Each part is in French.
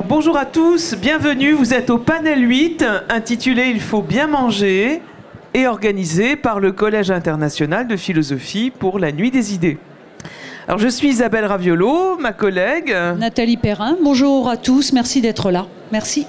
Bonjour à tous, bienvenue. Vous êtes au panel 8 intitulé Il faut bien manger et organisé par le Collège international de philosophie pour la nuit des idées. Je suis Isabelle Raviolo, ma collègue. Nathalie Perrin, bonjour à tous, merci d'être là. Merci.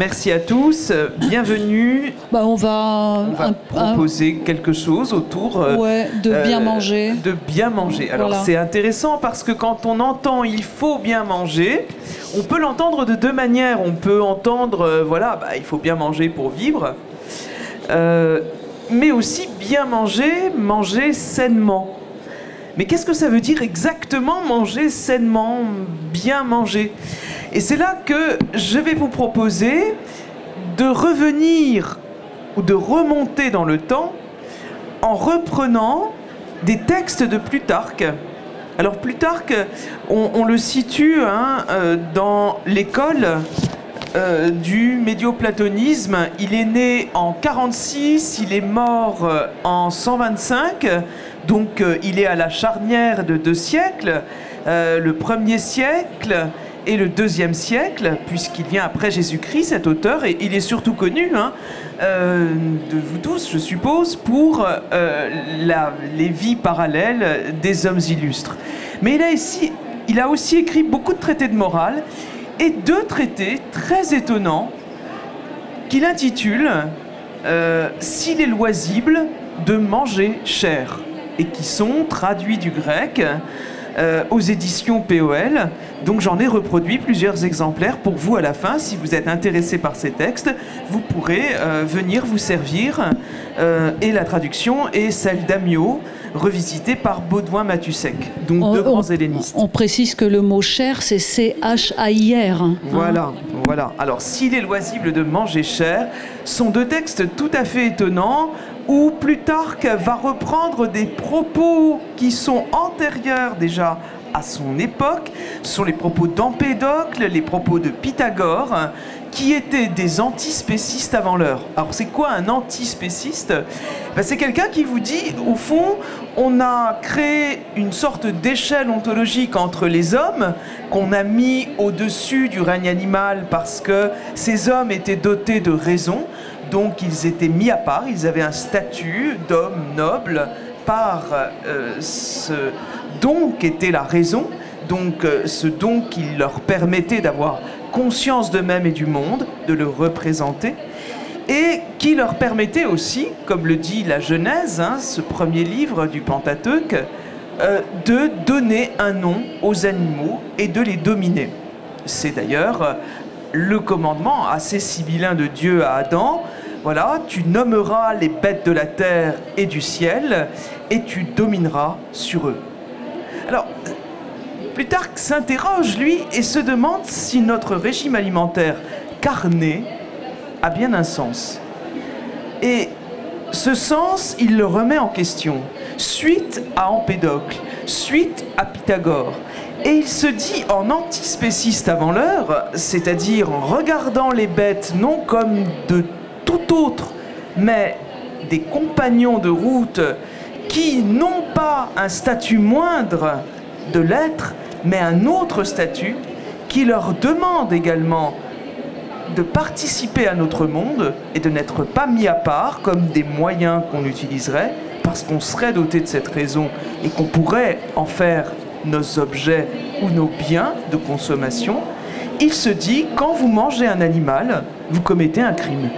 Merci à tous, bienvenue. Bah, on va, on va proposer quelque chose autour euh, de bien euh, manger. De bien manger. Alors c'est intéressant parce que quand on entend il faut bien manger, on peut l'entendre de deux manières. On peut entendre euh, voilà, bah, il faut bien manger pour vivre. mais aussi bien manger, manger sainement. Mais qu'est-ce que ça veut dire exactement manger sainement, bien manger? Et c'est là que je vais vous proposer de revenir ou de remonter dans le temps en reprenant des textes de Plutarque. Alors Plutarque, on, le situe hein, euh, dans l'école euh, du médioplatonisme. Il est né en 46, il est mort euh, en 125. Donc il est à la charnière de deux siècles, le premier siècle et le deuxième siècle, puisqu'il vient après Jésus-Christ, cet auteur, et il est surtout connu hein, euh, de vous tous, je suppose, pour les vies parallèles des hommes illustres. Mais il a, ici, il a aussi écrit beaucoup de traités de morale, et deux traités très étonnants qu'il intitule S'il est loisible de manger cher et qui sont traduits du grec euh, aux éditions POL. Donc j'en ai reproduit plusieurs exemplaires pour vous à la fin. Si vous êtes intéressé par ces textes, vous pourrez euh, venir vous servir. Euh, et la traduction est celle d'Amio, revisitée par Baudouin Matusek, donc deux grands hellénistes. On précise que le mot cher, c'est C-H-A-I-R. Hein. Voilà, voilà. Alors s'il est loisible de manger cher, sont deux textes tout à fait étonnants où Plutarque va reprendre des propos qui sont antérieurs déjà à son époque, ce sont les propos d'Empédocle, les propos de Pythagore, qui étaient des antispécistes avant l'heure. Alors c'est quoi un antispéciste? Ben, C'est quelqu'un qui vous dit, au fond, on a créé une sorte d'échelle ontologique entre les hommes qu'on a mis au-dessus du règne animal parce que ces hommes étaient dotés de raison. Donc ils étaient mis à part, ils avaient un statut d'homme noble par euh, ce don qu'était la raison, donc euh, ce don qui leur permettait d'avoir conscience d'eux-mêmes et du monde, de le représenter, et qui leur permettait aussi, comme le dit la Genèse, hein, ce premier livre du Pentateuque, euh, de donner un nom aux animaux et de les dominer. C'est d'ailleurs le commandement assez sibyllin de Dieu à Adam, voilà, tu nommeras les bêtes de la terre et du ciel, et tu domineras sur eux. Alors, Plutarque s'interroge, lui, et se demande si notre régime alimentaire carné a bien un sens. Et ce sens, il le remet en question, suite à Empédocle, suite à Pythagore. Et il se dit en antispéciste avant l'heure, c'est-à-dire en regardant les bêtes non comme de tout autre, mais des compagnons de route qui n'ont pas un statut moindre de l'être, mais un autre statut qui leur demande également de participer à notre monde et de n'être pas mis à part comme des moyens qu'on utiliserait parce qu'on serait doté de cette raison et qu'on pourrait en faire nos objets ou nos biens de consommation, il se dit quand vous mangez un animal, vous commettez un crime.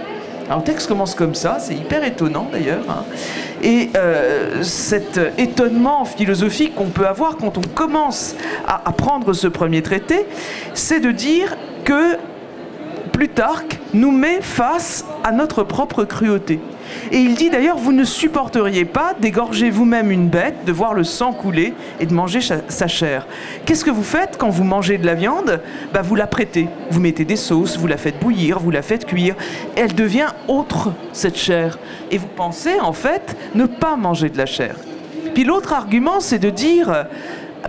Alors texte commence comme ça, c'est hyper étonnant d'ailleurs. Hein. Et euh, cet étonnement philosophique qu'on peut avoir quand on commence à apprendre ce premier traité, c'est de dire que Plutarque nous met face à notre propre cruauté. Et il dit d'ailleurs, vous ne supporteriez pas d'égorger vous-même une bête, de voir le sang couler et de manger sa chair. Qu'est-ce que vous faites quand vous mangez de la viande? Bah, Vous la prêtez, vous mettez des sauces, vous la faites bouillir, vous la faites cuire. Elle devient autre, cette chair. Et vous pensez en fait ne pas manger de la chair. Puis l'autre argument, c'est de dire,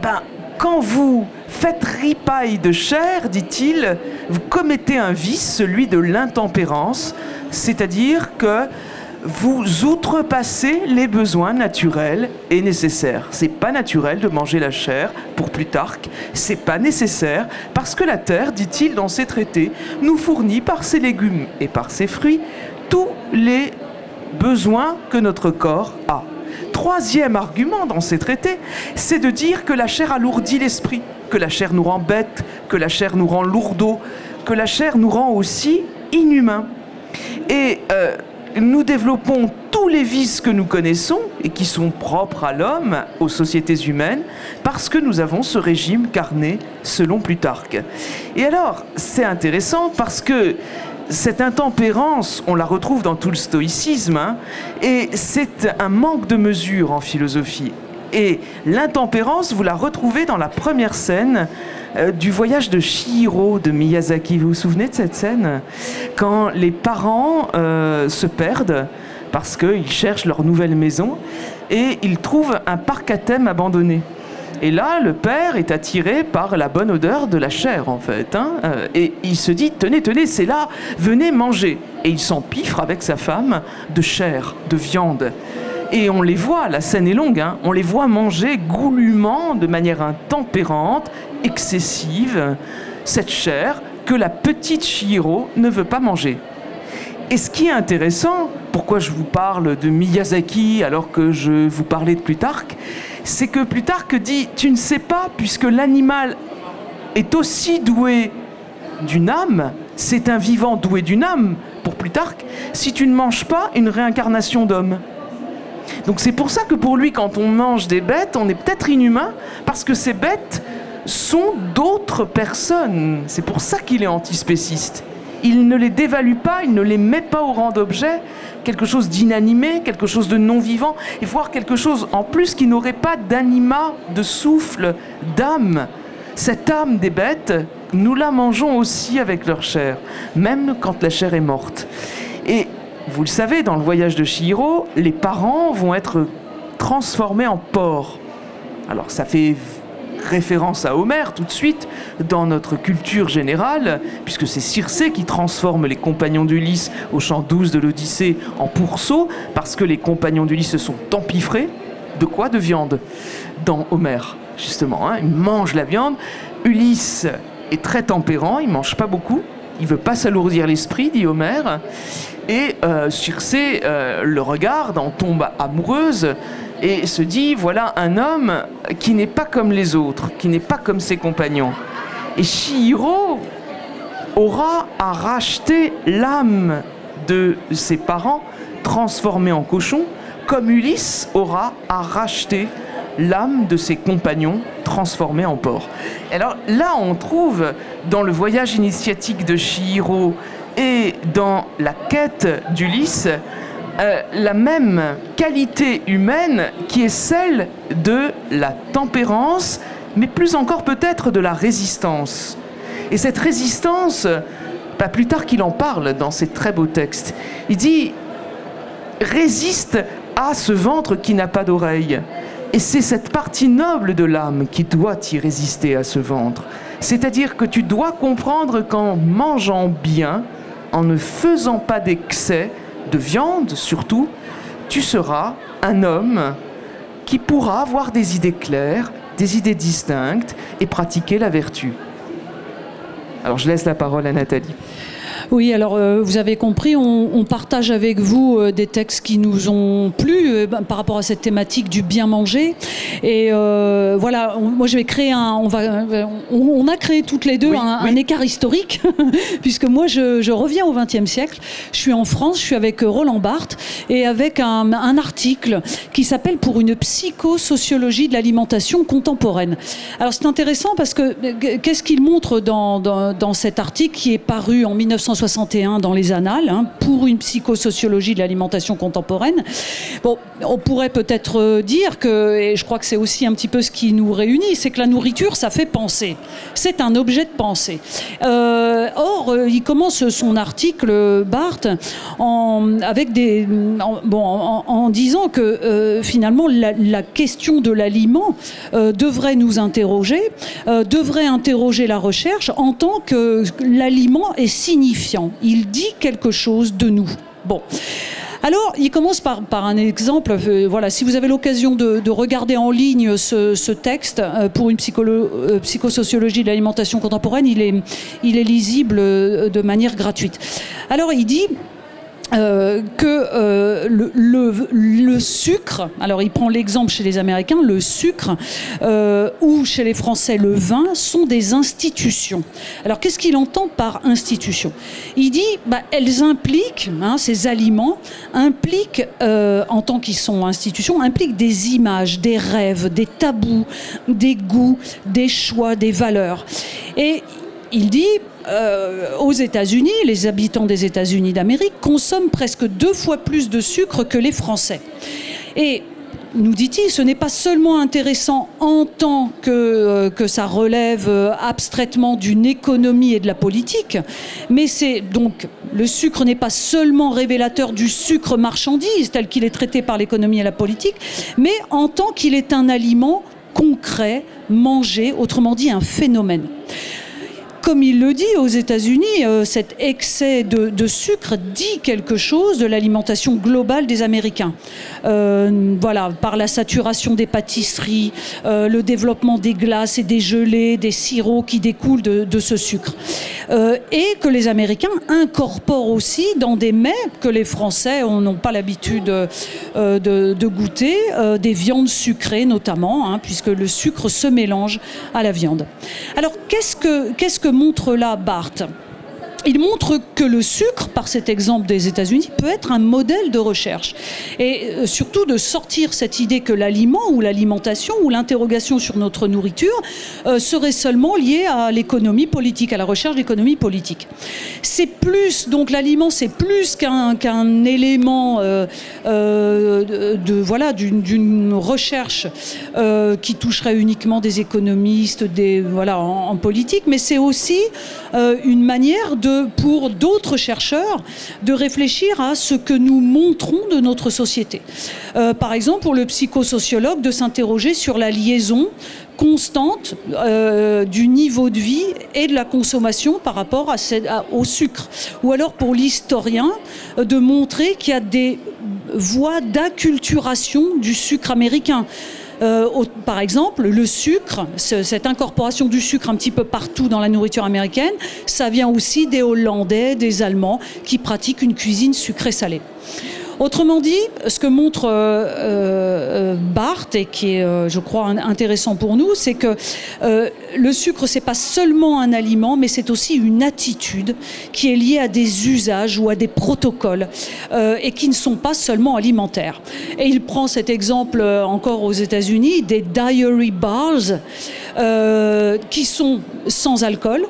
ben, quand vous faites ripaille de chair, dit-il, vous commettez un vice, celui de l'intempérance, c'est-à-dire que vous outrepassez les besoins naturels et nécessaires. C'est pas naturel de manger la chair pour Plutarque, c'est pas nécessaire parce que la terre, dit-il dans ses traités, nous fournit par ses légumes et par ses fruits tous les besoins que notre corps a. Troisième argument dans ces traités, c'est de dire que la chair alourdit l'esprit, que la chair nous rend bête, que la chair nous rend lourdeau, que la chair nous rend aussi inhumains. Et euh, nous développons tous les vices que nous connaissons et qui sont propres à l'homme, aux sociétés humaines, parce que nous avons ce régime carné selon Plutarque. Et alors, c'est intéressant parce que cette intempérance, on la retrouve dans tout le stoïcisme, hein, et c'est un manque de mesure en philosophie. Et l'intempérance, vous la retrouvez dans la première scène euh, du voyage de Shihiro de Miyazaki. Vous vous souvenez de cette scène? Quand les parents euh, se perdent parce qu'ils cherchent leur nouvelle maison et ils trouvent un parc à thème abandonné. Et là, le père est attiré par la bonne odeur de la chair, en fait. Hein, euh, et il se dit, tenez, tenez, c'est là, venez manger. Et il s'empiffre avec sa femme de chair, de viande. Et on les voit, la scène est longue, hein, on les voit manger goulûment, de manière intempérante, excessive, cette chair que la petite Shihiro ne veut pas manger. Et ce qui est intéressant, pourquoi je vous parle de Miyazaki alors que je vous parlais de Plutarque, c'est que Plutarque dit Tu ne sais pas, puisque l'animal est aussi doué d'une âme, c'est un vivant doué d'une âme, pour Plutarque, si tu ne manges pas une réincarnation d'homme. Donc c'est pour ça que pour lui, quand on mange des bêtes, on est peut-être inhumain, parce que ces bêtes sont d'autres personnes. C'est pour ça qu'il est antispéciste. Il ne les dévalue pas, il ne les met pas au rang d'objet, quelque chose d'inanimé, quelque chose de non-vivant, et voir quelque chose en plus qui n'aurait pas d'anima, de souffle, d'âme. Cette âme des bêtes, nous la mangeons aussi avec leur chair, même quand la chair est morte. Et vous le savez, dans le voyage de Chihiro, les parents vont être transformés en porcs. Alors ça fait référence à Homère tout de suite dans notre culture générale, puisque c'est Circé qui transforme les compagnons d'Ulysse au chant 12 de l'Odyssée en pourceaux, parce que les compagnons d'Ulysse se sont empiffrés. De quoi De viande. Dans Homère, justement. Hein. ils mangent la viande. Ulysse est très tempérant, il mange pas beaucoup. Il veut pas s'alourdir l'esprit, dit Homère. Et euh, Circé euh, le regarde, en tombe amoureuse et se dit voilà un homme qui n'est pas comme les autres, qui n'est pas comme ses compagnons. Et Shihiro aura à racheter l'âme de ses parents transformée en cochon, comme Ulysse aura à racheter l'âme de ses compagnons transformés en porc. Alors là, on trouve dans le voyage initiatique de Shihiro et dans la quête d'Ulysse euh, la même qualité humaine qui est celle de la tempérance, mais plus encore peut-être de la résistance. Et cette résistance, pas plus tard qu'il en parle dans ses très beaux textes, il dit résiste à ce ventre qui n'a pas d'oreille. Et c'est cette partie noble de l'âme qui doit y résister à ce ventre. C'est-à-dire que tu dois comprendre qu'en mangeant bien, en ne faisant pas d'excès, de viande surtout, tu seras un homme qui pourra avoir des idées claires, des idées distinctes et pratiquer la vertu. Alors je laisse la parole à Nathalie. Oui, alors euh, vous avez compris, on, partage avec vous euh, des textes qui nous ont plu euh, ben, par rapport à cette thématique du bien manger. Et voilà, moi je vais créer un. On, va, on, a créé toutes les deux un, écart historique, puisque moi je, reviens au XXe siècle. Je suis en France, je suis avec Roland Barthes et avec un, article qui s'appelle Pour une psychosociologie de l'alimentation contemporaine. Alors c'est intéressant parce que qu'est-ce qu'il montre dans, dans, dans cet article qui est paru en 1960 1961 dans les Annales hein, pour une psychosociologie de l'alimentation contemporaine. Bon, on pourrait peut-être euh, dire que, et je crois que c'est aussi un petit peu ce qui nous réunit, c'est que la nourriture, ça fait penser. C'est un objet de pensée. Euh, or, euh, il commence son article, Barthes, en, disant que finalement la, question de l'aliment devrait nous interroger, devrait interroger la recherche en tant que l'aliment est il dit quelque chose de nous. Bon. Alors, il commence par, par un exemple. euh, voilà, si vous avez l'occasion de, de regarder en ligne ce, texte euh, pour une euh, psychosociologie de l'alimentation contemporaine, il est, il est lisible de manière gratuite. Alors, il dit euh, que euh, le, sucre, alors il prend l'exemple chez les Américains, le sucre, euh, ou chez les Français le vin, sont des institutions. Alors qu'est-ce qu'il entend par institution? Il dit, bah, elles impliquent, hein, ces aliments, impliquent, en tant qu'ils sont institutions, impliquent des images, des rêves, des tabous, des goûts, des choix, des valeurs. Et il dit, euh, aux États-Unis, les habitants des États-Unis d'Amérique consomment presque deux fois plus de sucre que les Français. Et nous dit-il, ce n'est pas seulement intéressant en tant que, euh, que ça relève euh, abstraitement d'une économie et de la politique, mais c'est donc le sucre n'est pas seulement révélateur du sucre marchandise tel qu'il est traité par l'économie et la politique, mais en tant qu'il est un aliment concret, mangé, autrement dit un phénomène comme il le dit aux États-Unis, euh, cet excès de, sucre dit quelque chose de l'alimentation globale des Américains. Euh, voilà, par la saturation des pâtisseries, euh, le développement des glaces et des gelées, des sirops qui découlent de, ce sucre. Et que les Américains incorporent aussi dans des mets que les Français on- n'ont pas l'habitude de, goûter, des viandes sucrées notamment, hein, puisque le sucre se mélange à la viande. Alors qu'est-ce que, qu'est-ce que montre là Barthes il montre que le sucre, par cet exemple des États-Unis, peut être un modèle de recherche. Et euh, surtout de sortir cette idée que l'aliment ou l'alimentation ou l'interrogation sur notre nourriture euh, serait seulement liée à l'économie politique, à la recherche d'économie politique. C'est plus, donc l'aliment, c'est plus qu'un élément euh, de, voilà, d'une recherche qui toucherait uniquement des économistes, des, voilà, en, politique, mais c'est aussi une manière de, pour d'autres chercheurs de réfléchir à ce que nous montrons de notre société. Euh, par exemple, pour le psychosociologue, de s'interroger sur la liaison constante euh, du niveau de vie et de la consommation par rapport au sucre. Ou alors pour l'historien, euh, de montrer qu'il y a des voies d'acculturation du sucre américain. Euh, par exemple, le sucre, ce- cette incorporation du sucre un petit peu partout dans la nourriture américaine, ça vient aussi des Hollandais, des Allemands qui pratiquent une cuisine sucrée-salée. Autrement dit, ce que montre euh, euh, Barthes et qui est, euh, je crois, intéressant pour nous, c'est que euh, le sucre, c'est pas seulement un aliment, mais c'est aussi une attitude qui est liée à des usages ou à des protocoles et qui ne sont pas seulement alimentaires. Et il prend cet exemple encore aux États-Unis des diary bars qui sont sans alcool.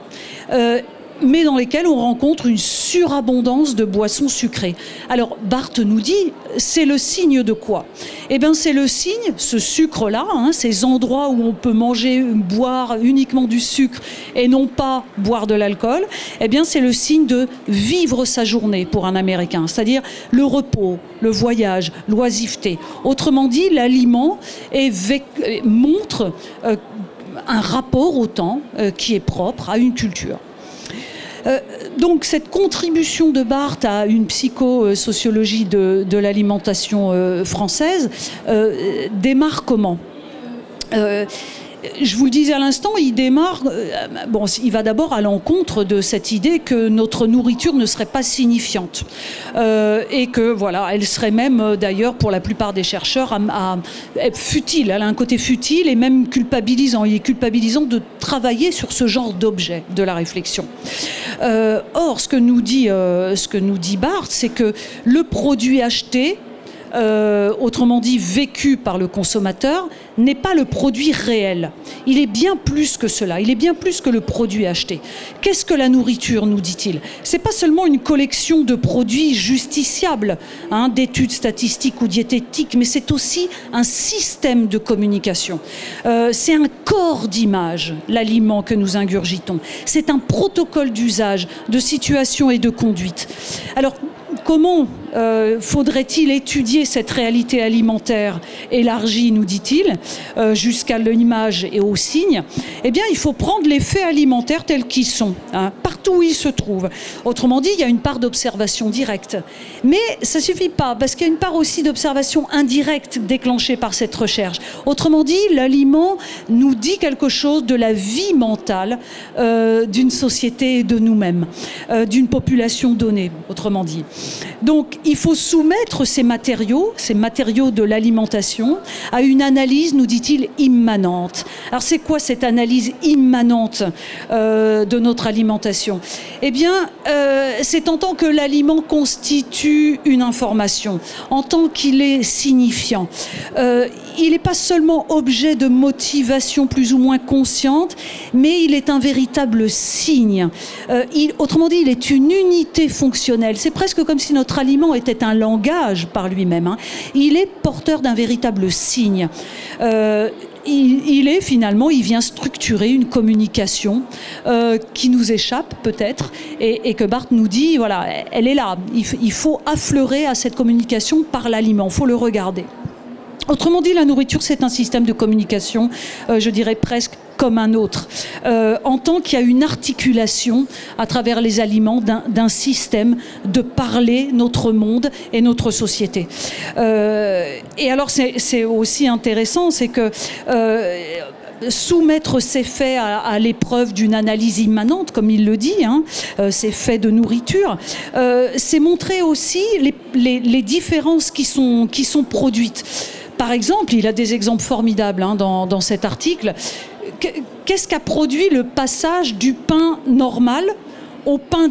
Mais dans lesquels on rencontre une surabondance de boissons sucrées. Alors Barthes nous dit, c'est le signe de quoi? Eh bien c'est le signe, ce sucre-là, hein, ces endroits où on peut manger, boire uniquement du sucre et non pas boire de l'alcool, eh bien c'est le signe de vivre sa journée pour un Américain, c'est-à-dire le repos, le voyage, l'oisiveté. Autrement dit, l'aliment montre euh, un rapport au temps euh, qui est propre à une culture. Euh, donc cette contribution de Barthes à une psychosociologie de, de l'alimentation euh, française euh, démarre comment? Je vous le disais à l'instant, il démarre. euh, bon, il va d'abord à l'encontre de cette idée que notre nourriture ne serait pas signifiante Euh, et que voilà, elle serait même euh, d'ailleurs pour la plupart des chercheurs futile. Elle a un côté futile et même culpabilisant. Il est culpabilisant de travailler sur ce genre d'objet de la réflexion. Or, ce que nous dit, ce que nous dit Barthes, c'est que le produit acheté euh, autrement dit vécu par le consommateur, n'est pas le produit réel. Il est bien plus que cela, il est bien plus que le produit acheté. Qu'est-ce que la nourriture, nous dit-il? C'est pas seulement une collection de produits justiciables, hein, d'études statistiques ou diététiques, mais c'est aussi un système de communication. Euh, c'est un corps d'image, l'aliment que nous ingurgitons. C'est un protocole d'usage, de situation et de conduite. Alors, comment euh, faudrait-il étudier cette réalité alimentaire élargie, nous dit-il, euh, jusqu'à l'image et au signe? Eh bien, il faut prendre les faits alimentaires tels qu'ils sont, hein, partout où ils se trouvent. Autrement dit, il y a une part d'observation directe. Mais ça suffit pas, parce qu'il y a une part aussi d'observation indirecte déclenchée par cette recherche. Autrement dit, l'aliment nous dit quelque chose de la vie mentale euh, d'une société et de nous-mêmes, d'une population donnée, autrement dit. Donc, il faut soumettre ces matériaux, ces matériaux de l'alimentation, à une analyse, nous dit-il, immanente. Alors c'est quoi cette analyse immanente euh, de notre alimentation? Eh bien, euh, c'est en tant que l'aliment constitue une information, en tant qu'il est signifiant. Euh, il n'est pas seulement objet de motivation plus ou moins consciente, mais il est un véritable signe. Autrement dit, il est une unité fonctionnelle. C'est presque comme si notre aliment était un langage par lui-même. Hein. Il est porteur d'un véritable signe. Euh, il, est finalement, il vient structurer une communication euh, qui nous échappe peut-être et, que Barthes nous dit, voilà, elle est là. Il, faut affleurer à cette communication par l'aliment, il faut le regarder. Autrement dit, la nourriture, c'est un système de communication, euh, je dirais presque comme un autre, euh, en tant qu'il y a une articulation à travers les aliments d'un système de parler notre monde et notre société. Euh, et alors c'est aussi intéressant, c'est que euh, soumettre ces faits à, l'épreuve d'une analyse immanente, comme il le dit, hein, ces faits de nourriture, c'est montrer aussi les, différences qui sont, qui sont produites. Par exemple, il a des exemples formidables hein, dans cet article qu'est-ce qu'a produit le passage du pain normal au pain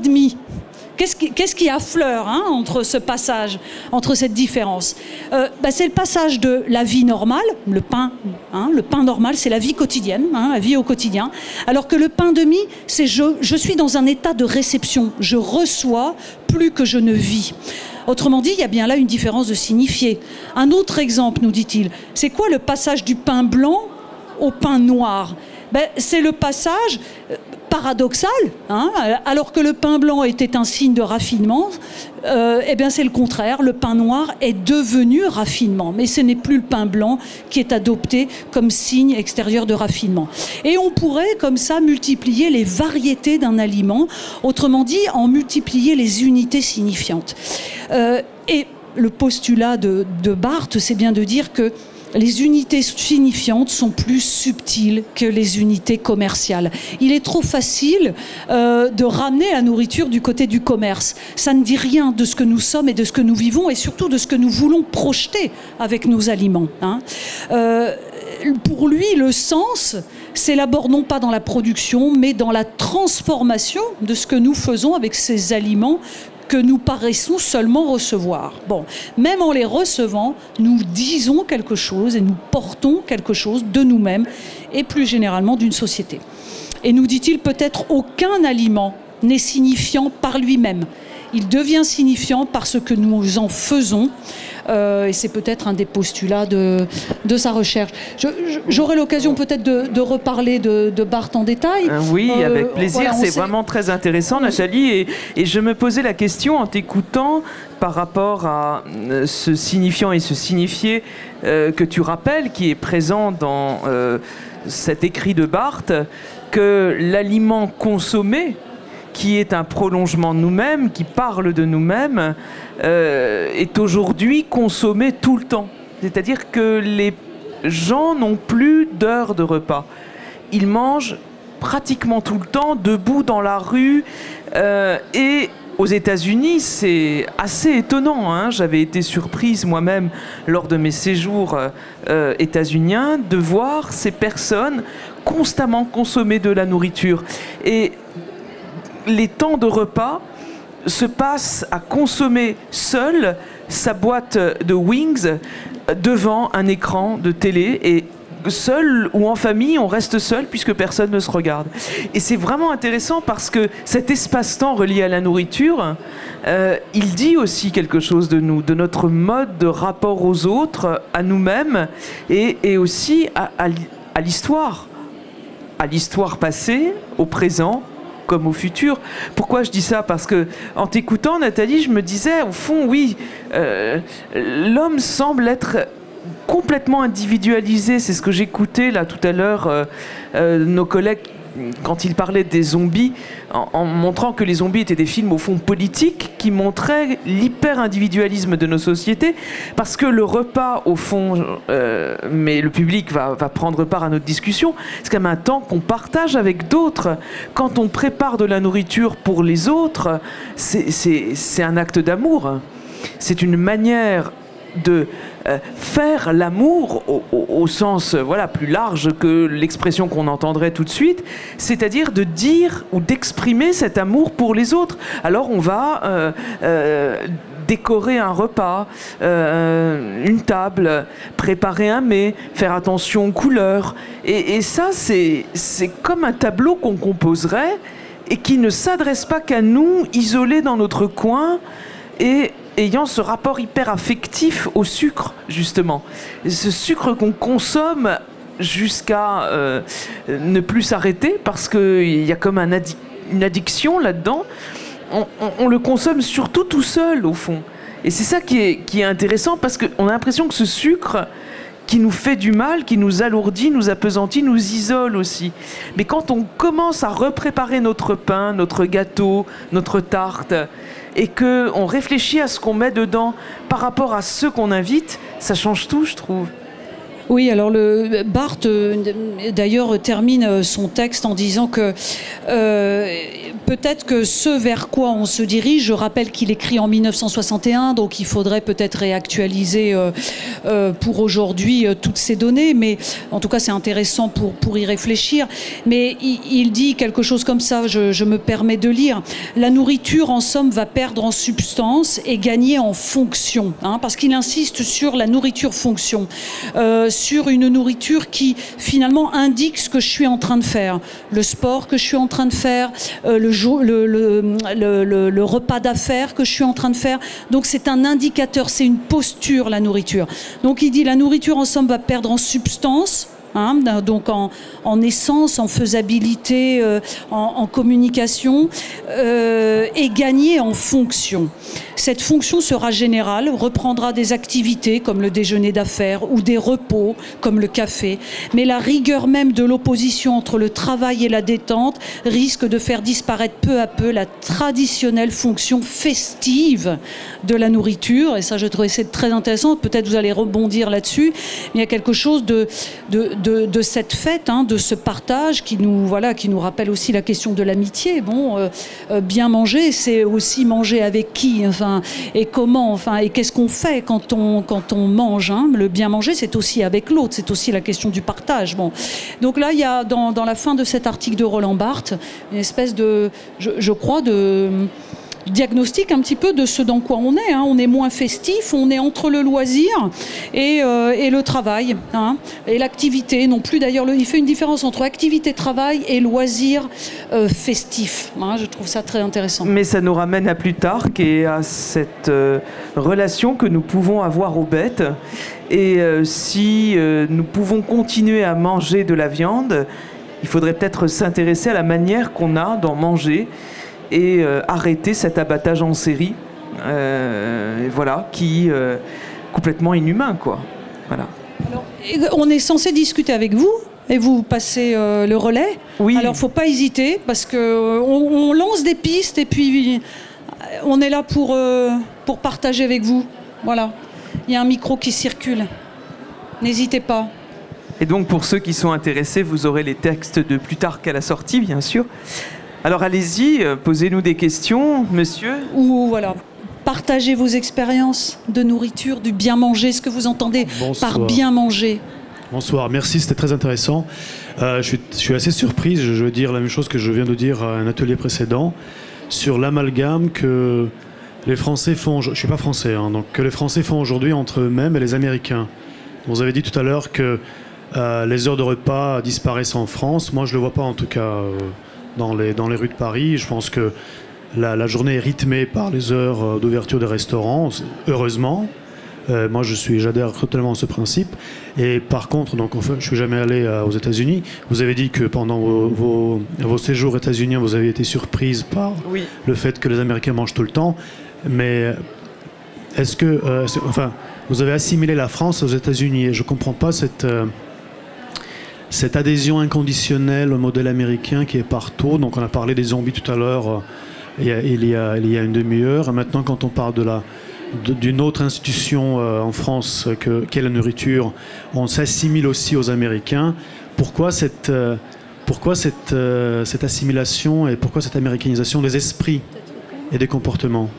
Qu'est-ce qui, qu'est-ce qui affleure hein, entre ce passage, entre cette différence? Euh, bah, C'est le passage de la vie normale, le pain, hein, le pain normal, c'est la vie quotidienne, hein, la vie au quotidien, alors que le pain demi, c'est je, je suis dans un état de réception, je reçois plus que je ne vis. Autrement dit, il y a bien là une différence de signifié. Un autre exemple, nous dit-il, c'est quoi le passage du pain blanc au pain noir ben, C'est le passage euh, paradoxal, hein, alors que le pain blanc était un signe de raffinement, euh, eh bien c'est le contraire, le pain noir est devenu raffinement, mais ce n'est plus le pain blanc qui est adopté comme signe extérieur de raffinement. Et on pourrait comme ça multiplier les variétés d'un aliment, autrement dit en multiplier les unités signifiantes. Euh, et le postulat de, de Barthes, c'est bien de dire que les unités signifiantes sont plus subtiles que les unités commerciales. Il est trop facile euh, de ramener la nourriture du côté du commerce. Ça ne dit rien de ce que nous sommes et de ce que nous vivons et surtout de ce que nous voulons projeter avec nos aliments. Hein. Euh, pour lui, le sens s'élabore non pas dans la production, mais dans la transformation de ce que nous faisons avec ces aliments que nous paraissons seulement recevoir. Bon, même en les recevant, nous disons quelque chose et nous portons quelque chose de nous-mêmes et plus généralement d'une société. Et nous dit-il peut-être aucun aliment n'est signifiant par lui-même. Il devient signifiant parce que nous en faisons. Euh, et c'est peut-être un des postulats de, de sa recherche. J'aurai l'occasion peut-être de, reparler de, de, Barthes en détail. Euh, oui, euh, avec plaisir. c'est vraiment très intéressant, Nathalie. Et, et, je me posais la question en t'écoutant par rapport à ce signifiant et ce signifié que tu rappelles, qui est présent dans cet écrit de Barthes, que l'aliment consommé, qui est un prolongement de nous-mêmes, qui parle de nous-mêmes, euh, est aujourd'hui consommé tout le temps. C'est-à-dire que les gens n'ont plus d'heures de repas. Ils mangent pratiquement tout le temps, debout dans la rue. Euh, et aux États-Unis, c'est assez étonnant. Hein. J'avais été surprise moi-même lors de mes séjours euh, états-uniens de voir ces personnes constamment consommer de la nourriture. Et les temps de repas se passent à consommer seul sa boîte de wings devant un écran de télé et seul ou en famille, on reste seul puisque personne ne se regarde. Et c'est vraiment intéressant parce que cet espace-temps relié à la nourriture, euh, il dit aussi quelque chose de nous, de notre mode de rapport aux autres, à nous-mêmes et, aussi à l'histoire, à l'histoire passée, au présent comme au futur. Pourquoi je dis ça? Parce que en t'écoutant, Nathalie, je me disais, au fond, oui, euh, l'homme semble être complètement individualisé. C'est ce que j'écoutais là tout à l'heure, euh, euh, nos collègues quand ils parlaient des zombies, en, montrant que les zombies étaient des films au fond politiques qui montraient l'hyper-individualisme de nos sociétés, parce que le repas, au fond, euh, mais le public va, va, prendre part à notre discussion, c'est quand même un temps qu'on partage avec d'autres. Quand on prépare de la nourriture pour les autres, c'est un acte d'amour. C'est une manière de euh, faire l'amour au, sens voilà plus large que l'expression qu'on entendrait tout de suite, c'est-à-dire de dire ou d'exprimer cet amour pour les autres. Alors on va euh, euh, décorer un repas, une table, préparer un mets, faire attention aux couleurs. Et, et ça, c'est comme un tableau qu'on composerait et qui ne s'adresse pas qu'à nous, isolés dans notre coin. Et ayant ce rapport hyper affectif au sucre, justement. Ce sucre qu'on consomme jusqu'à euh, ne plus s'arrêter parce qu'il y a comme une addiction là-dedans. On, le consomme surtout tout seul, au fond. Et c'est ça qui est, qui est intéressant parce qu'on a l'impression que ce sucre qui nous fait du mal, qui nous alourdit, nous appesantit, nous isole aussi. Mais quand on commence à repréparer notre pain, notre gâteau, notre tarte, et qu'on réfléchit à ce qu'on met dedans par rapport à ceux qu'on invite, ça change tout, je trouve. Oui, alors le Barthes euh, d'ailleurs termine euh, son texte en disant que euh, peut-être que ce vers quoi on se dirige, je rappelle qu'il écrit en 1961, donc il faudrait peut-être réactualiser pour aujourd'hui toutes ces données, mais en tout cas c'est intéressant pour, pour y réfléchir. Mais il, dit quelque chose comme ça, je, me permets de lire. La nourriture en somme va perdre en substance et gagner en fonction, hein, parce qu'il insiste sur la nourriture fonction sur une nourriture qui finalement indique ce que je suis en train de faire, le sport que je suis en train de faire, euh, le, repas d'affaires que je suis en train de faire. Donc c'est un indicateur, c'est une posture la nourriture. Donc il dit la nourriture en somme va perdre en substance Hein, donc en, essence, en faisabilité, euh, en, communication, euh, et gagner en fonction. Cette fonction sera générale, reprendra des activités comme le déjeuner d'affaires ou des repos comme le café, mais la rigueur même de l'opposition entre le travail et la détente risque de faire disparaître peu à peu la traditionnelle fonction festive de la nourriture, et ça je trouvais c'est très intéressant, peut-être vous allez rebondir là-dessus, il y a quelque chose de de, cette fête, hein, de ce partage qui nous, voilà, qui nous rappelle aussi la question de l'amitié. Bon, euh, euh, bien manger, c'est aussi manger avec qui, enfin, et comment, enfin, et qu'est-ce qu'on fait quand on, quand on mange. Hein. Le bien manger, c'est aussi avec l'autre, c'est aussi la question du partage. Bon, donc là, il y a dans, dans la fin de cet article de Roland Barthes une espèce de, je crois, de diagnostic un petit peu de ce dans quoi on est. Hein. On est moins festif, on est entre le loisir et, euh, et le travail. Hein. Et l'activité non plus. D'ailleurs, il fait une différence entre activité travail et loisir euh, festif. Hein. Je trouve ça très intéressant. Mais ça nous ramène à plus tard et à cette euh, relation que nous pouvons avoir aux bêtes. Et si nous pouvons continuer à manger de la viande, il faudrait peut-être s'intéresser à la manière qu'on a d'en manger et euh, arrêter cet abattage en série, euh, voilà, qui euh, complètement inhumain, quoi. Voilà. on est censé discuter avec vous et vous passez le relais. Oui. Alors, faut pas hésiter parce que on, lance des pistes et puis on est là pour pour partager avec vous. Voilà. Il y a un micro qui circule. N'hésitez pas. Et donc, pour ceux qui sont intéressés, vous aurez les textes de plus tard qu'à la sortie, bien sûr. Alors allez-y, euh, posez-nous des questions, monsieur. Ou voilà, partagez vos expériences de nourriture, du bien manger, ce que vous entendez par bien manger. Bonsoir, merci, c'était très intéressant. Euh, je, suis, assez surprise, je veux dire la même chose que je viens de dire à un atelier précédent, sur l'amalgame que les Français font, je ne suis pas français, hein, donc que les Français font aujourd'hui entre eux-mêmes et les Américains. Vous avez dit tout à l'heure que euh, les heures de repas disparaissent en France, moi je ne le vois pas en tout cas dans les, dans les rues de Paris. Je pense que la, journée est rythmée par les heures euh, d'ouverture des restaurants, heureusement. Euh, moi, je suis, j'adhère totalement à ce principe. Et par contre, donc, enfin, je suis jamais allé aux États-Unis. Vous avez dit que pendant vos, vos, séjours états-uniens, vous avez été surprise par le fait que les Américains mangent tout le temps. Mais est-ce que, enfin, vous avez assimilé la France aux États-Unis et je comprends pas cette cette adhésion inconditionnelle au modèle américain qui est partout. Donc on a parlé des zombies tout à l'heure, euh, il, y a, une demi-heure. Maintenant, quand on parle de la d'une autre institution euh, en France que qu'est la nourriture, on s'assimile aussi aux Américains. Pourquoi cette euh, pourquoi cette, cette assimilation et pourquoi cette américanisation des esprits et des comportements?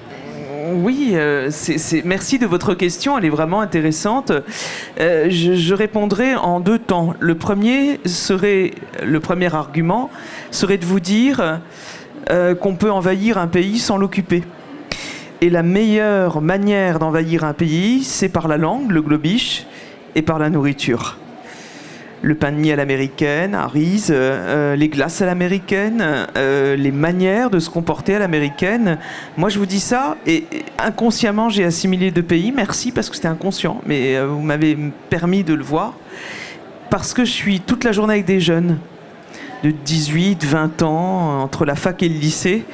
Oui, euh, merci de votre question, elle est vraiment intéressante. Euh, je, répondrai en deux temps. Le premier serait, le premier argument serait de vous dire euh, qu'on peut envahir un pays sans l'occuper. Et la meilleure manière d'envahir un pays, c'est par la langue, le globish, et par la nourriture le pain de mie à l'américaine, à Riz, euh, euh, les glaces à l'américaine, euh, les manières de se comporter à l'américaine. Moi, je vous dis ça, et, inconsciemment, j'ai assimilé deux pays. Merci, parce que c'était inconscient, mais vous m'avez permis de le voir. Parce que je suis toute la journée avec des jeunes de 18, 20 ans, entre la fac et le lycée,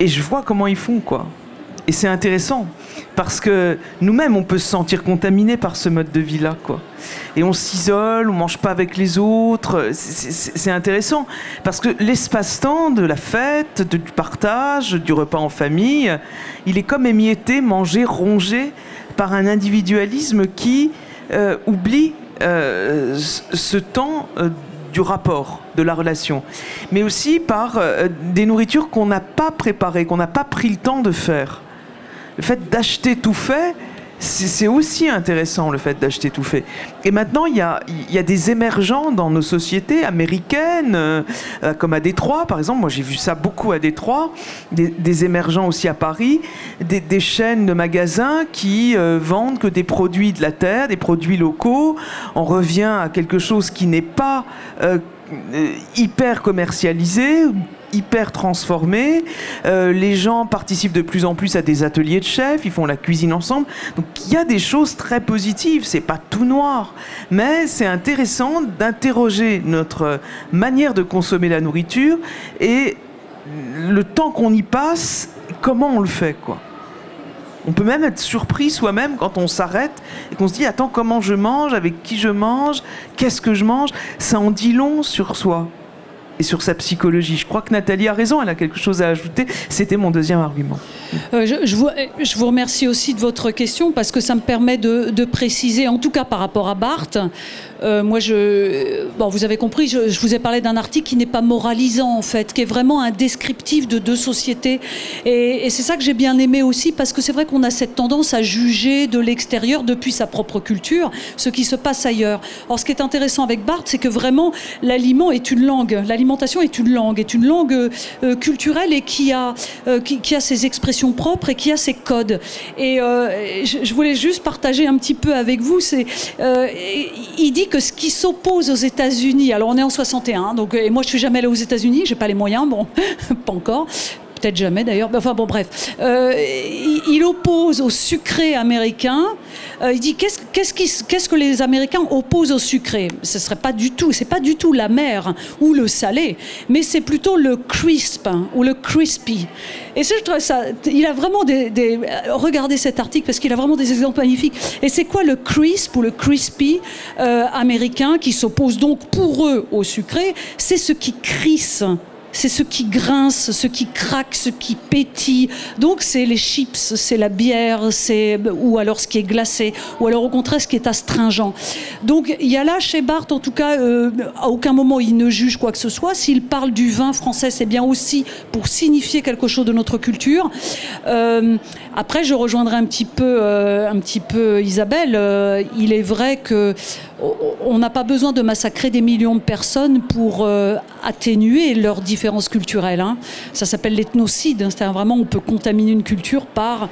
et je vois comment ils font, quoi. Et c'est intéressant parce que nous-mêmes, on peut se sentir contaminé par ce mode de vie-là, quoi. Et on s'isole, on mange pas avec les autres. C'est intéressant parce que l'espace-temps de la fête, du partage, du repas en famille, il est comme émietté, mangé, rongé par un individualisme qui euh, oublie euh, ce temps. Euh, du rapport, de la relation, mais aussi par des nourritures qu'on n'a pas préparées, qu'on n'a pas pris le temps de faire le fait d'acheter tout fait, c'est aussi intéressant le fait d'acheter tout fait. Et maintenant, il y a, des émergents dans nos sociétés américaines, euh, comme à Détroit, par exemple. Moi, j'ai vu ça beaucoup à Détroit, des, émergents aussi à Paris, des, chaînes de magasins qui euh, vendent que des produits de la terre, des produits locaux. On revient à quelque chose qui n'est pas euh, hyper commercialisé, hyper transformé. Euh, les gens participent de plus en plus à des ateliers de chefs, ils font la cuisine ensemble. Donc il y a des choses très positives, c'est pas tout noir, mais c'est intéressant d'interroger notre manière de consommer la nourriture et le temps qu'on y passe, comment on le fait quoi. On peut même être surpris soi-même quand on s'arrête et qu'on se dit attends comment je mange, avec qui je mange, qu'est-ce que je mange, ça en dit long sur soi et sur sa psychologie. Je crois que Nathalie a raison, elle a quelque chose à ajouter. C'était mon deuxième argument. Euh, je, vous, remercie aussi de votre question parce que ça me permet de, préciser, en tout cas par rapport à Barthes, euh, moi, bon, vous avez compris, je, vous ai parlé d'un article qui n'est pas moralisant en fait, qui est vraiment un descriptif de deux sociétés. Et c'est ça que j'ai bien aimé aussi parce que c'est vrai qu'on a cette tendance à juger de l'extérieur depuis sa propre culture ce qui se passe ailleurs. Or, ce qui est intéressant avec Barthes, c'est que vraiment l'aliment est une langue. Est une langue, est une langue euh, culturelle et qui a, qui, qui a ses expressions propre et qui a ses codes. Et euh, je, voulais juste partager un petit peu avec vous. C'est, euh, il dit que ce qui s'oppose aux États-Unis, alors on est en 61, donc et moi je suis jamais allé aux États-Unis, j'ai pas les moyens, bon, pas encore peut-être jamais d'ailleurs, enfin bon bref, euh, il, oppose au sucré américain, euh, il dit qu'est-ce, qu'est-ce, que les Américains opposent au sucré? Ce serait pas du tout, c'est pas du tout la mer ou le salé, mais c'est plutôt le crisp ou le crispy. Et ça, je trouve ça, il a vraiment des, des regardez cet article parce qu'il a vraiment des exemples magnifiques. Et c'est quoi le crisp ou le crispy euh, américain qui s'oppose donc pour eux au sucré? C'est ce qui crisse c'est ce qui grince, ce qui craque, ce qui pétille. Donc c'est les chips, c'est la bière, c'est ou alors ce qui est glacé, ou alors au contraire ce qui est astringent. Donc il y a là chez Barthes, en tout cas, euh, à aucun moment il ne juge quoi que ce soit. S'il parle du vin français, c'est bien aussi pour signifier quelque chose de notre culture. Euh, après, je rejoindrai un petit peu, euh, un petit peu Isabelle. il est vrai que on n'a pas besoin de massacrer des millions de personnes pour euh, atténuer leurs différences culturelles. Hein. Ça s'appelle l'ethnocide. Hein. C'est-à-dire vraiment, on peut contaminer une culture par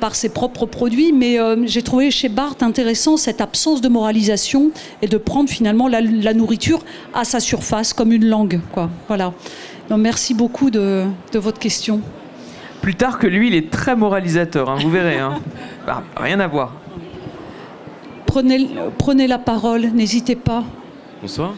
par ses propres produits, mais euh, j'ai trouvé chez Barthes intéressant cette absence de moralisation et de prendre finalement la, nourriture à sa surface comme une langue. Quoi. Voilà. Donc, merci beaucoup de, votre question. Plus tard que lui, il est très moralisateur, hein, vous verrez. Bah, rien à voir. Prenez, prenez la parole, n'hésitez pas. Bonsoir.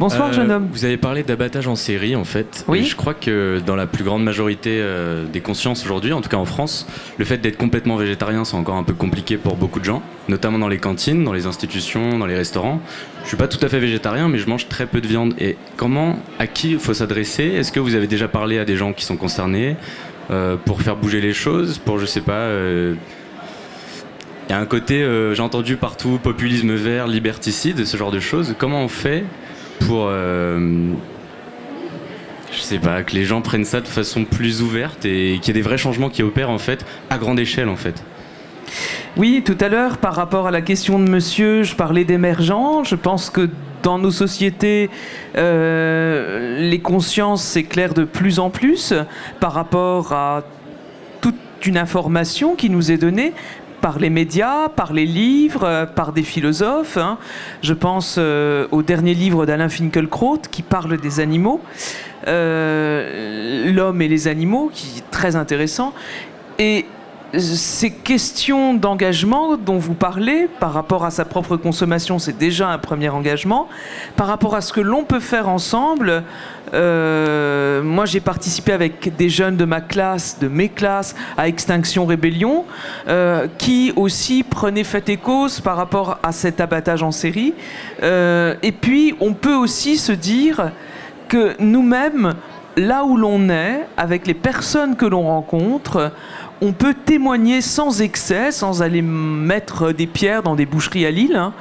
Bonsoir, Euh, jeune homme. Vous avez parlé d'abattage en série, en fait. Oui. Et je crois que dans la plus grande majorité euh, des consciences aujourd'hui, en tout cas en France, le fait d'être complètement végétarien, c'est encore un peu compliqué pour beaucoup de gens, notamment dans les cantines, dans les institutions, dans les restaurants. Je suis pas tout à fait végétarien, mais je mange très peu de viande. Et comment, à qui il faut s'adresser? Est-ce que vous avez déjà parlé à des gens qui sont concernés euh, pour faire bouger les choses Pour, je sais pas. Il y a un côté, euh, j'ai entendu partout, populisme vert, liberticide, ce genre de choses. Comment on fait pour, euh, sais pas, que les gens prennent ça de façon plus ouverte et qu'il y ait des vrais changements qui opèrent en fait à grande échelle en fait? Oui, tout à l'heure, par rapport à la question de monsieur, je parlais d'émergents. Je pense que dans nos sociétés, euh, les consciences s'éclairent de plus en plus par rapport à toute une information qui nous est donnée par les médias, par les livres, euh, par des philosophes. hein. Je pense euh, au dernier livre d'Alain Finkielkraut qui parle des animaux, euh, l'homme et les animaux, qui est très intéressant. Et ces questions d'engagement dont vous parlez par rapport à sa propre consommation, c'est déjà un premier engagement. Par rapport à ce que l'on peut faire ensemble, euh, moi j'ai participé avec des jeunes de ma classe, de mes classes, à Extinction Rébellion, euh, qui aussi prenaient fait et cause par rapport à cet abattage en série. Euh, et puis on peut aussi se dire que nous-mêmes, là où l'on est, avec les personnes que l'on rencontre, on peut témoigner sans excès, sans aller mettre des pierres dans des boucheries à Lille. hein.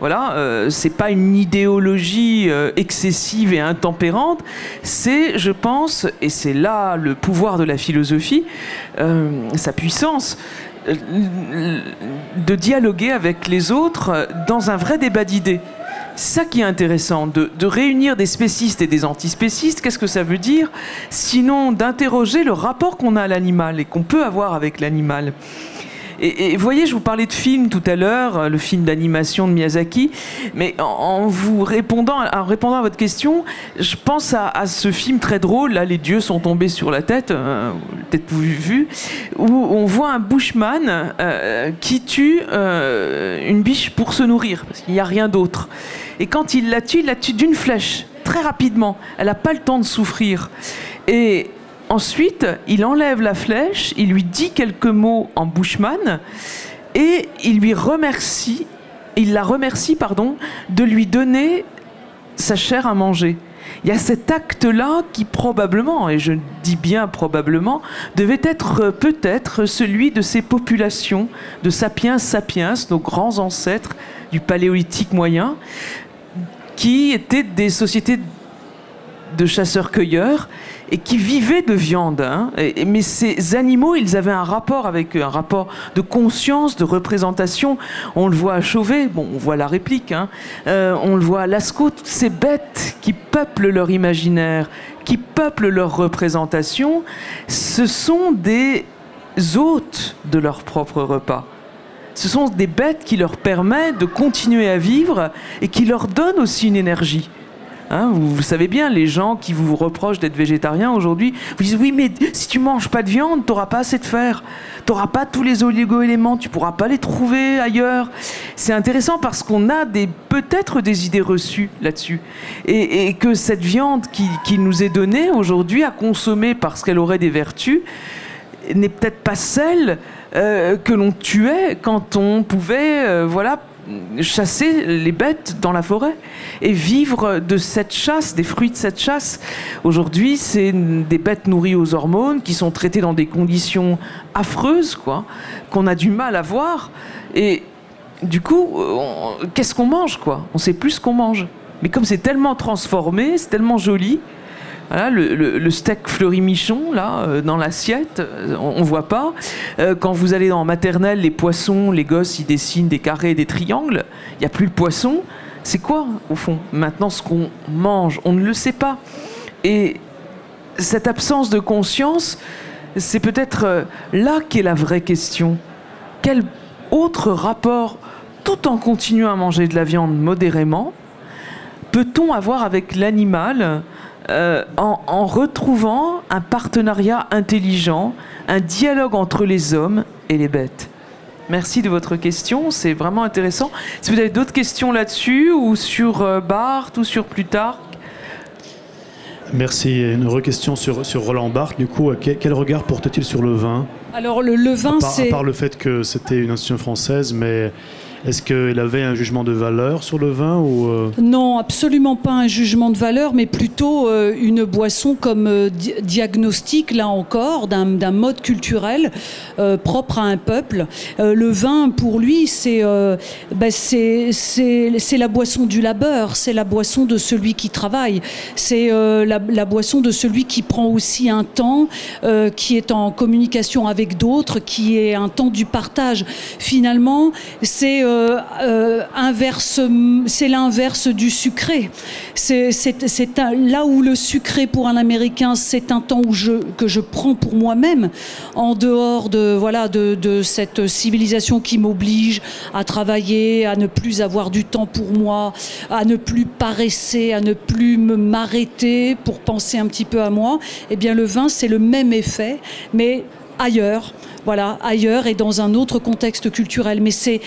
Voilà, euh, c'est pas une idéologie euh, excessive et intempérante. C'est, je pense, et c'est là le pouvoir de la philosophie, euh, sa puissance, de dialoguer avec les autres dans un vrai débat d'idées. Ça qui est intéressant, de, de réunir des spécistes et des antispécistes. Qu'est-ce que ça veut dire? Sinon, d'interroger le rapport qu'on a à l'animal et qu'on peut avoir avec l'animal. Et, vous voyez, je vous parlais de film tout à l'heure, le film d'animation de Miyazaki, mais en, vous répondant, à votre question, je pense à, ce film très drôle, là, les dieux sont tombés sur la tête, euh, peut-être vous vu, où on voit un bushman euh, qui tue euh, une biche pour se nourrir, parce qu'il n'y a rien d'autre. Et quand il la tue, il la tue d'une flèche, très rapidement. Elle n'a pas le temps de souffrir. Et ensuite, il enlève la flèche, il lui dit quelques mots en bushman, et il lui remercie, il la remercie, pardon, de lui donner sa chair à manger. Il y a cet acte-là qui probablement, et je dis bien probablement, devait être peut-être celui de ces populations, de sapiens sapiens, nos grands ancêtres du paléolithique moyen, qui étaient des sociétés de chasseurs-cueilleurs et qui vivaient de viande. hein. Mais ces animaux, ils avaient un rapport avec eux, un rapport de conscience, de représentation. On le voit à Chauvet, bon, on voit la réplique, hein. Euh, on le voit à Lascaux, toutes ces bêtes qui peuplent leur imaginaire, qui peuplent leur représentation, ce sont des hôtes de leur propre repas. Ce sont des bêtes qui leur permettent de continuer à vivre et qui leur donnent aussi une énergie. Hein, vous, savez bien, les gens qui vous reprochent d'être végétarien aujourd'hui, vous disent oui, mais si tu manges pas de viande, tu n'auras pas assez de fer, tu n'auras pas tous les oligo-éléments, tu pourras pas les trouver ailleurs. C'est intéressant parce qu'on a peut-être des idées reçues là-dessus, et, que cette viande qui, qui nous est donnée aujourd'hui à consommer parce qu'elle aurait des vertus n'est peut-être pas celle euh, que l'on tuait quand on pouvait, euh, voilà, chasser les bêtes dans la forêt et vivre de cette chasse, des fruits de cette chasse. Aujourd'hui, c'est des bêtes nourries aux hormones qui sont traitées dans des conditions affreuses, quoi, qu'on a du mal à voir. Et du coup, qu'est-ce qu'on mange, quoi? On sait plus ce qu'on mange. Mais comme c'est tellement transformé, c'est tellement joli, le, steak fleuri-michon, là, euh, dans l'assiette, euh, on, on voit pas. Euh, quand vous allez dans maternelle, les poissons, les gosses, ils dessinent des carrés des triangles. Il n'y a plus le poisson. C'est quoi, au fond Maintenant, ce qu'on mange, on ne le sait pas. Et cette absence de conscience, c'est peut-être là qu'est la vraie question. Quel autre rapport, tout en continuant à manger de la viande modérément, peut-on avoir avec l'animal euh, en, en retrouvant un partenariat intelligent, un dialogue entre les hommes et les bêtes Merci de votre question, c'est vraiment intéressant. Si vous avez d'autres questions là-dessus, ou sur euh, Barthes, ou sur Plutarque Merci. Une re-question sur, sur Roland Barthes. Du coup, quel, quel regard porte-t-il sur le vin? Alors, le, le vin, part, à c'est. part le fait que c'était une institution française, mais est-ce qu'il avait un jugement de valeur sur le vin ou euh, Non, absolument pas un jugement de valeur, mais plutôt euh, une boisson comme euh, di- diagnostic, là encore, d'un mode culturel propre à un peuple. Le vin, pour lui, c'est c'est la boisson du labeur, c'est la boisson de celui qui travaille, c'est la, la boisson de celui qui prend aussi un temps, qui est en communication avec d'autres, qui est un temps du partage. Finalement, c'est inverse, c'est l'inverse du sucré. C'est là où le sucré pour un Américain, c'est un temps que je prends pour moi-même, en dehors de voilà de, cette civilisation qui m'oblige à travailler, à ne plus avoir du temps pour moi, à ne plus paresser, à ne plus me m'arrêter pour penser un petit peu à moi. Eh bien, le vin, c'est le même effet, mais ailleurs. Voilà, ailleurs et dans un autre contexte culturel. Mais c'est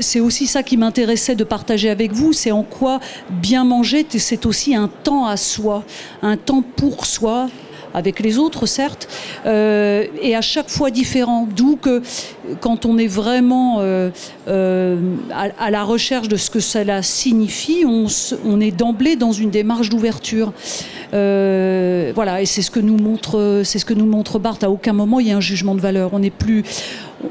c'est aussi ça qui m'intéressait de partager avec vous, c'est en quoi bien manger, c'est aussi un temps à soi, un temps pour soi, avec les autres certes, euh, et à chaque fois différent. D'où que quand on est vraiment euh, euh, à, la recherche de ce que cela signifie, on, est d'emblée dans une démarche d'ouverture. Voilà, et c'est ce que nous montre, c'est ce que nous montre Barthes. À aucun moment il y a un jugement de valeur. On n'est plus,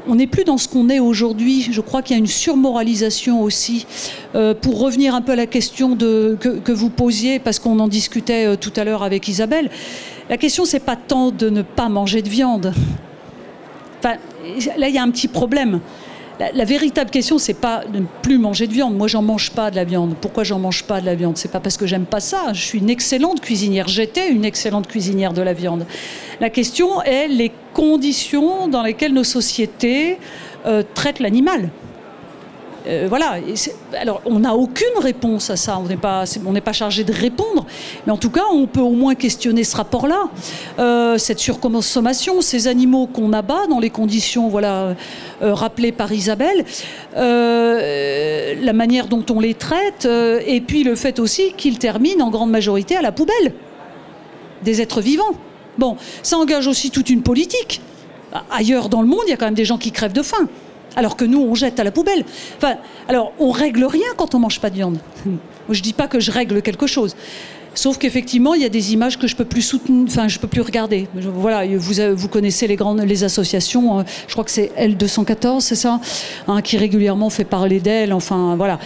on n'est plus dans ce qu'on est aujourd'hui. Je crois qu'il y a une surmoralisation aussi. Euh, pour revenir un peu à la question que, vous posiez, parce qu'on en discutait euh, tout à l'heure avec Isabelle, la question c'est pas tant de ne pas manger de viande. Là il y a un petit problème. La, véritable question, c'est pas de ne plus manger de viande. Moi, j'en mange pas de la viande. Pourquoi j'en mange pas de la viande? C'est pas parce que j'aime pas ça. Je suis une excellente cuisinière. J'étais une excellente cuisinière de la viande. La question est les conditions dans lesquelles nos sociétés euh, traitent l'animal. Euh, voilà. Et alors, on n'a aucune réponse à ça. On n'est pas, on n'est pas chargé de répondre. Mais en tout cas, on peut au moins questionner ce rapport-là, Euh, cette surconsommation, ces animaux qu'on abat dans les conditions, voilà, euh, rappelées par Isabelle, la manière dont on les traite, et puis le fait aussi qu'ils terminent en grande majorité à la poubelle des êtres vivants. Bon, ça engage aussi toute une politique. Ailleurs dans le monde, il y a quand même des gens qui crèvent de faim. Alors que nous, on jette à la poubelle. Enfin, alors, on règle rien quand on mange pas de viande. Je dis pas que je règle quelque chose. Sauf qu'effectivement, il y a des images que je peux plus soutenir, enfin, je peux plus regarder. Voilà, vous, avez- vous connaissez les grandes, les associations. euh, Je crois que c'est L214, c'est ça, hein, qui régulièrement fait parler d'elle. Enfin, voilà.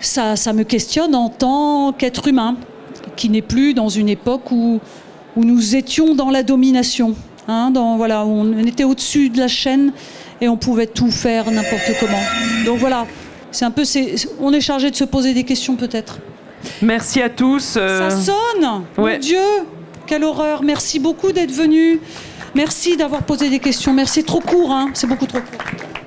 Ça, ça me questionne en tant qu'être humain, qui n'est plus dans une époque où, où nous étions dans la domination. Hein, dans, voilà, on était au-dessus de la chaîne et on pouvait tout faire n'importe comment. Donc voilà, c'est un peu, c'est- on est chargé de se poser des questions peut-être. Merci à tous. euh, Ça sonne ouais. Mon Dieu Quelle horreur Merci beaucoup d'être venu. Merci d'avoir posé des questions. Merci, trop court, hein c'est beaucoup trop court.